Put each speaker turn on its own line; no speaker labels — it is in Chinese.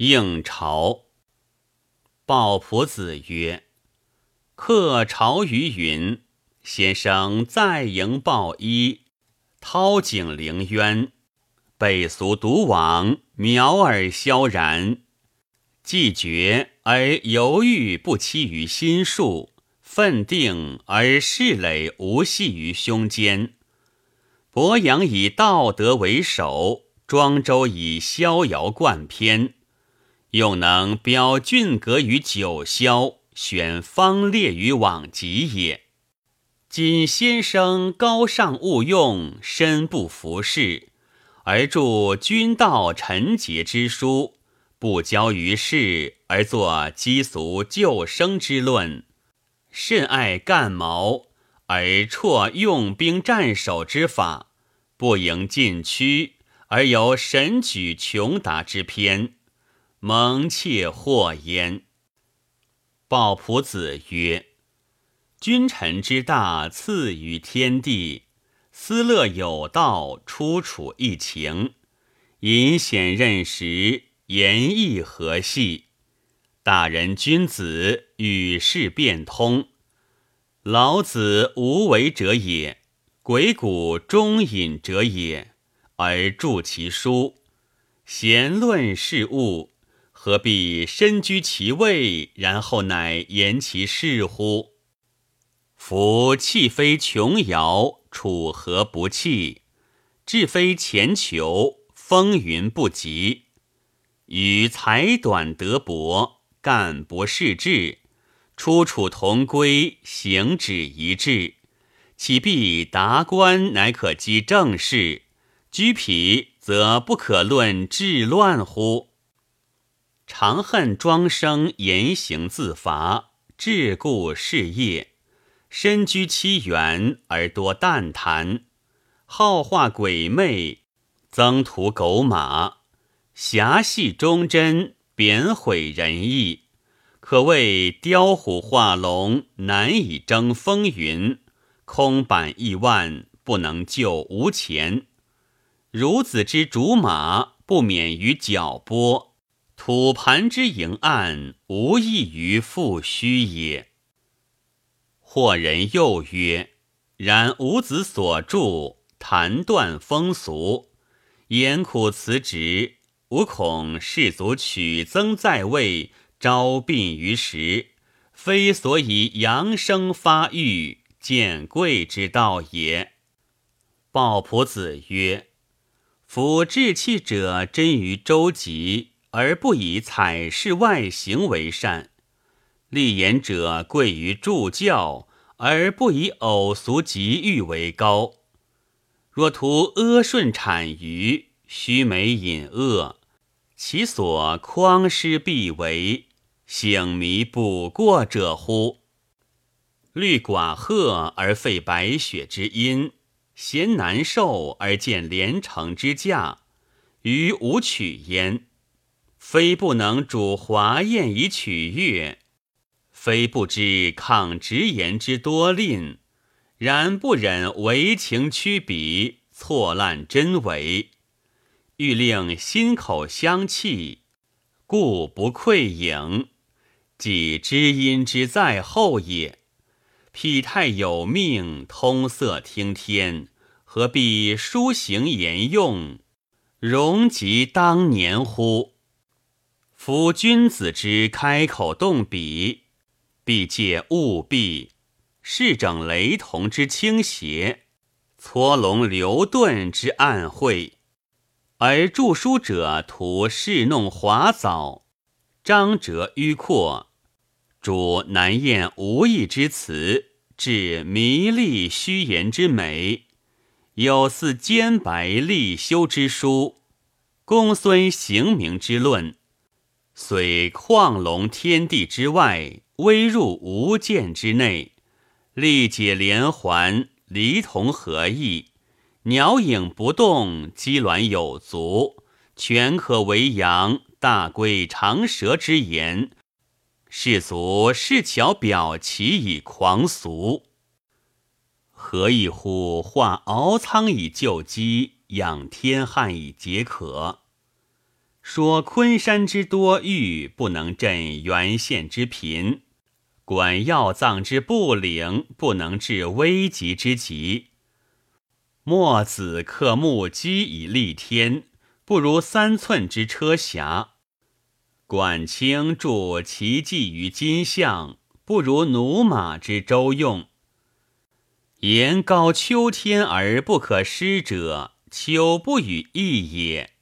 应朝。鲍仆子曰：“客朝于云，先生在营报衣，涛景凌渊，北俗独往，渺而萧然。既决而犹豫不期于心术，奋定而势垒无系于胸间。博阳以道德为首。”庄周以逍遥冠篇，又能标俊格于九霄，选方烈于往极也。今先生高尚勿用，身不服事，而著君道臣节之书，不交于世，而作积俗救生之论，甚爱干毛，而辍用兵战守之法，不迎禁区。而有神举穷达之篇，蒙窃祸焉。鲍仆子曰：“君臣之大，次于天地；思乐有道，出处一情。隐显任时，言意和系。大人君子，与世变通。老子无为者也，鬼谷忠隐者也。”而著其书，闲论事物，何必身居其位，然后乃言其事乎？夫气非琼瑶，楚何不弃？志非前求，风云不及。与才短德薄，干不识志，出处同归，行止一致，岂必达官乃可积政事？居否则不可论治乱乎？常恨庄生言行自伐，桎梏事业，身居妻园而多淡谈，好化鬼魅，增图狗马，侠戏忠贞，贬毁仁义，可谓雕虎画龙，难以争风云，空板亿万，不能救无钱。孺子之竹马，不免于脚剥；土盘之营案，无异于复虚也。或人又曰：“然吾子所著，谈断风俗，言苦辞直，吾恐士卒取增在位，招病于时，非所以扬声发育、见贵之道也。”鲍仆子曰。夫志气者真于周集，而不以采饰外形为善；立言者贵于助教，而不以偶俗极欲为高。若图阿顺产于虚美隐恶，其所匡师必为醒迷补过者乎？虑寡赫而废白雪之音。嫌难受而见连城之驾，于无取焉；非不能主华宴以取悦，非不知抗直言之多吝，然不忍为情曲笔，错滥真伪，欲令心口相契，故不愧影，即知音之在后也。匹太有命，通塞听天。何必书行言用，容及当年乎？夫君子之开口动笔，必借务必事整雷同之倾斜，搓龙流顿之暗晦；而著书者图侍弄华藻，张折迂阔，主难厌无意之词，致迷丽虚言之美。有似坚白立修之书，公孙行名之论，虽旷龙天地之外，微入无间之内，历解连环，离同合意，鸟影不动，鸡卵有足，全可为阳，大龟长蛇之言，士卒视巧表其以狂俗。何以乎？化敖仓以救饥，养天旱以解渴。说昆山之多玉不能镇原县之贫，管要葬之不灵不能治危急之急。墨子刻木积以立天，不如三寸之车匣；管清铸奇迹于金像，不如驽马之周用。言高秋天而不可失者，秋不与易也。